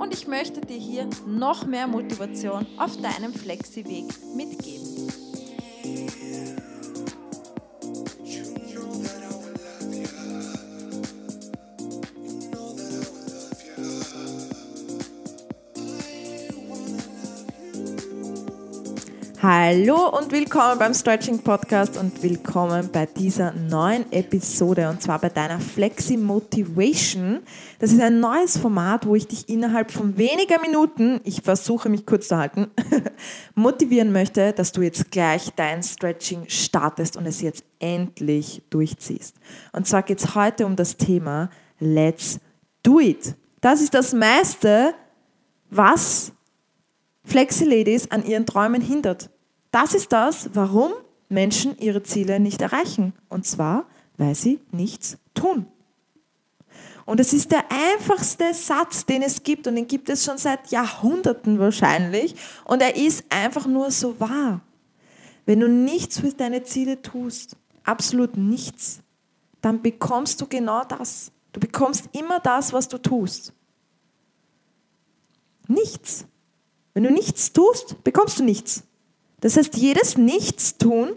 und ich möchte dir hier noch mehr Motivation auf deinem Flexi-Weg mitgeben. Hallo und willkommen beim Stretching Podcast und willkommen bei dieser neuen Episode und zwar bei deiner Flexi Motivation. Das ist ein neues Format, wo ich dich innerhalb von weniger Minuten, ich versuche mich kurz zu halten, motivieren möchte, dass du jetzt gleich dein Stretching startest und es jetzt endlich durchziehst. Und zwar geht es heute um das Thema Let's Do It. Das ist das meiste, was Flexi-Ladies an ihren Träumen hindert. Das ist das, warum Menschen ihre Ziele nicht erreichen. Und zwar, weil sie nichts tun. Und es ist der einfachste Satz, den es gibt und den gibt es schon seit Jahrhunderten wahrscheinlich. Und er ist einfach nur so wahr. Wenn du nichts für deine Ziele tust, absolut nichts, dann bekommst du genau das. Du bekommst immer das, was du tust. Nichts. Wenn du nichts tust, bekommst du nichts. Das heißt, jedes Nichtstun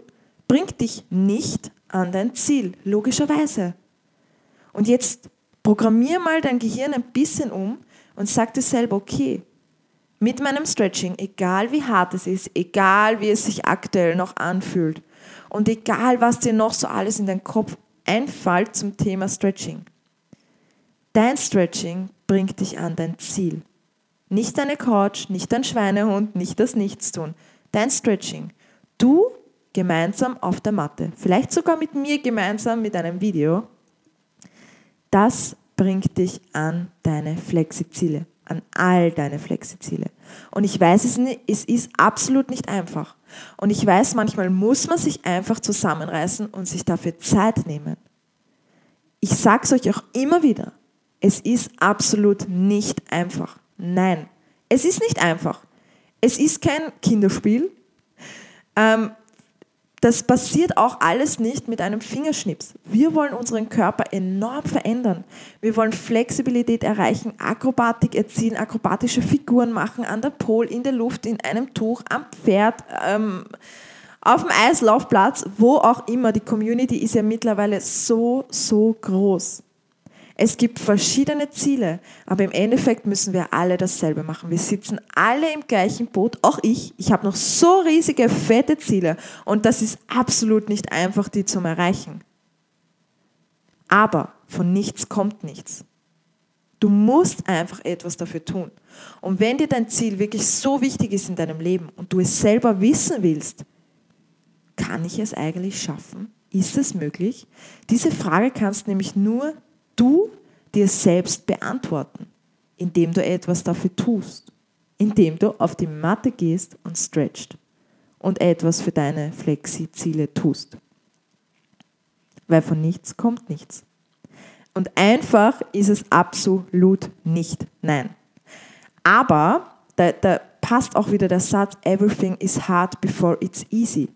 bringt dich nicht an dein Ziel, logischerweise. Und jetzt programmier mal dein Gehirn ein bisschen um und sag dir selber, okay, mit meinem Stretching, egal wie hart es ist, egal wie es sich aktuell noch anfühlt und egal was dir noch so alles in deinen Kopf einfällt zum Thema Stretching, dein Stretching bringt dich an dein Ziel. Nicht deine Couch, nicht dein Schweinehund, nicht das Nichtstun. Dein Stretching. Du gemeinsam auf der Matte. Vielleicht sogar mit mir gemeinsam mit einem Video. Das bringt dich an deine Flexiziele, an all deine Flexiziele. Und ich weiß es nicht, es ist absolut nicht einfach. Und ich weiß, manchmal muss man sich einfach zusammenreißen und sich dafür Zeit nehmen. Ich sage es euch auch immer wieder. Es ist absolut nicht einfach. Nein, es ist nicht einfach. Es ist kein Kinderspiel. Ähm, das passiert auch alles nicht mit einem Fingerschnips. Wir wollen unseren Körper enorm verändern. Wir wollen Flexibilität erreichen, Akrobatik erzielen, akrobatische Figuren machen, an der Pol, in der Luft, in einem Tuch, am Pferd, ähm, auf dem Eislaufplatz, wo auch immer. Die Community ist ja mittlerweile so, so groß. Es gibt verschiedene Ziele, aber im Endeffekt müssen wir alle dasselbe machen. Wir sitzen alle im gleichen Boot, auch ich. Ich habe noch so riesige, fette Ziele und das ist absolut nicht einfach, die zu erreichen. Aber von nichts kommt nichts. Du musst einfach etwas dafür tun. Und wenn dir dein Ziel wirklich so wichtig ist in deinem Leben und du es selber wissen willst, kann ich es eigentlich schaffen? Ist es möglich? Diese Frage kannst nämlich nur du dir selbst beantworten, indem du etwas dafür tust, indem du auf die Matte gehst und stretchst und etwas für deine Flexi-Ziele tust. Weil von nichts kommt nichts. Und einfach ist es absolut nicht. Nein. Aber da, da passt auch wieder der Satz, everything is hard before it's easy.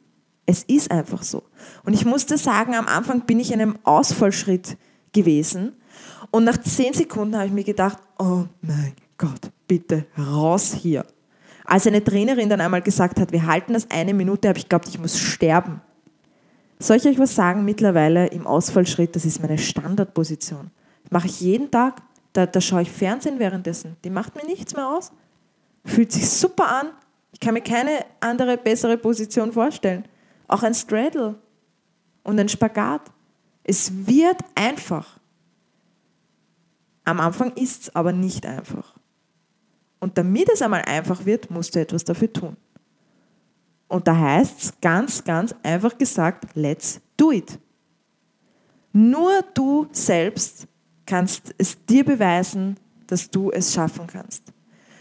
Es ist einfach so. Und ich musste sagen, am Anfang bin ich in einem Ausfallschritt gewesen. Und nach zehn Sekunden habe ich mir gedacht, oh mein Gott, bitte raus hier. Als eine Trainerin dann einmal gesagt hat, wir halten das eine Minute, habe ich geglaubt, ich muss sterben. Soll ich euch was sagen? Mittlerweile im Ausfallschritt, das ist meine Standardposition. Das mache ich jeden Tag. Da, da schaue ich Fernsehen währenddessen. Die macht mir nichts mehr aus. Fühlt sich super an. Ich kann mir keine andere, bessere Position vorstellen. Auch ein Straddle und ein Spagat. Es wird einfach. Am Anfang ist es aber nicht einfach. Und damit es einmal einfach wird, musst du etwas dafür tun. Und da heißt es ganz, ganz einfach gesagt, let's do it. Nur du selbst kannst es dir beweisen, dass du es schaffen kannst.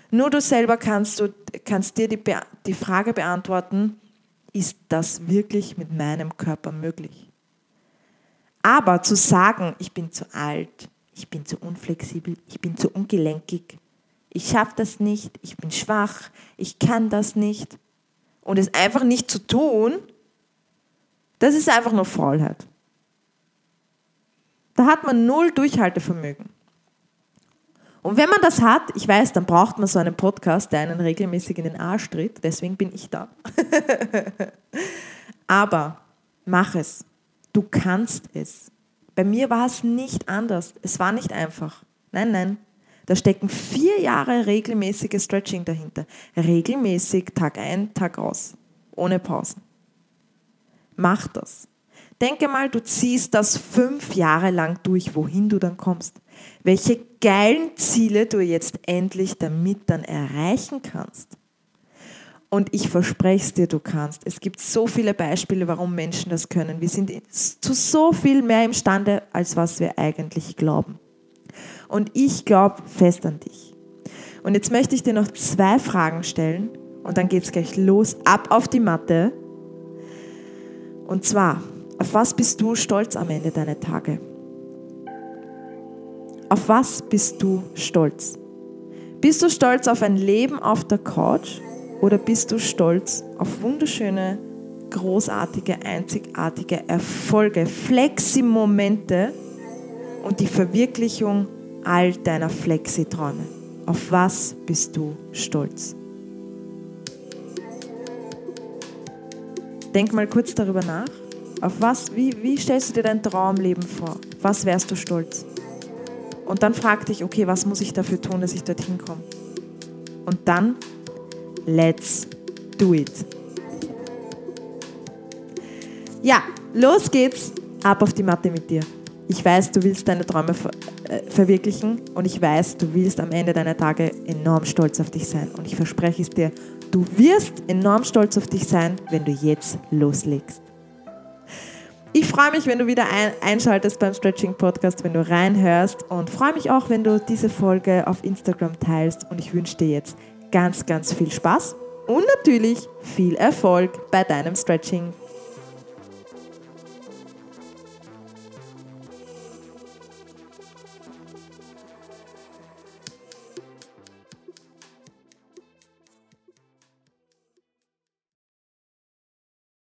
Nur du selber kannst, du, kannst dir die, die Frage beantworten, ist das wirklich mit meinem Körper möglich? Aber zu sagen, ich bin zu alt, ich bin zu unflexibel, ich bin zu ungelenkig, ich schaffe das nicht, ich bin schwach, ich kann das nicht und es einfach nicht zu tun, das ist einfach nur Faulheit. Da hat man null Durchhaltevermögen. Und wenn man das hat, ich weiß, dann braucht man so einen Podcast, der einen regelmäßig in den Arsch tritt. Deswegen bin ich da. Aber mach es. Du kannst es. Bei mir war es nicht anders. Es war nicht einfach. Nein, nein. Da stecken vier Jahre regelmäßiges Stretching dahinter. Regelmäßig, Tag ein, Tag aus. Ohne Pausen. Mach das. Denke mal, du ziehst das fünf Jahre lang durch, wohin du dann kommst. Welche geilen Ziele du jetzt endlich damit dann erreichen kannst. Und ich verspreche es dir, du kannst. Es gibt so viele Beispiele, warum Menschen das können. Wir sind zu so viel mehr imstande, als was wir eigentlich glauben. Und ich glaube fest an dich. Und jetzt möchte ich dir noch zwei Fragen stellen und dann geht es gleich los, ab auf die Matte. Und zwar, auf was bist du stolz am Ende deiner Tage? Auf was bist du stolz? Bist du stolz auf ein Leben auf der Couch oder bist du stolz auf wunderschöne, großartige, einzigartige Erfolge, Flexi-Momente und die Verwirklichung all deiner Flexi-Träume? Auf was bist du stolz? Denk mal kurz darüber nach. Auf was, wie, wie stellst du dir dein Traumleben vor? Was wärst du stolz? Und dann frag dich, okay, was muss ich dafür tun, dass ich dorthin komme? Und dann, let's do it. Ja, los geht's. Ab auf die Matte mit dir. Ich weiß, du willst deine Träume ver äh, verwirklichen und ich weiß, du willst am Ende deiner Tage enorm stolz auf dich sein. Und ich verspreche es dir, du wirst enorm stolz auf dich sein, wenn du jetzt loslegst. Ich freue mich, wenn du wieder ein einschaltest beim Stretching Podcast, wenn du reinhörst und freue mich auch, wenn du diese Folge auf Instagram teilst und ich wünsche dir jetzt ganz, ganz viel Spaß und natürlich viel Erfolg bei deinem Stretching.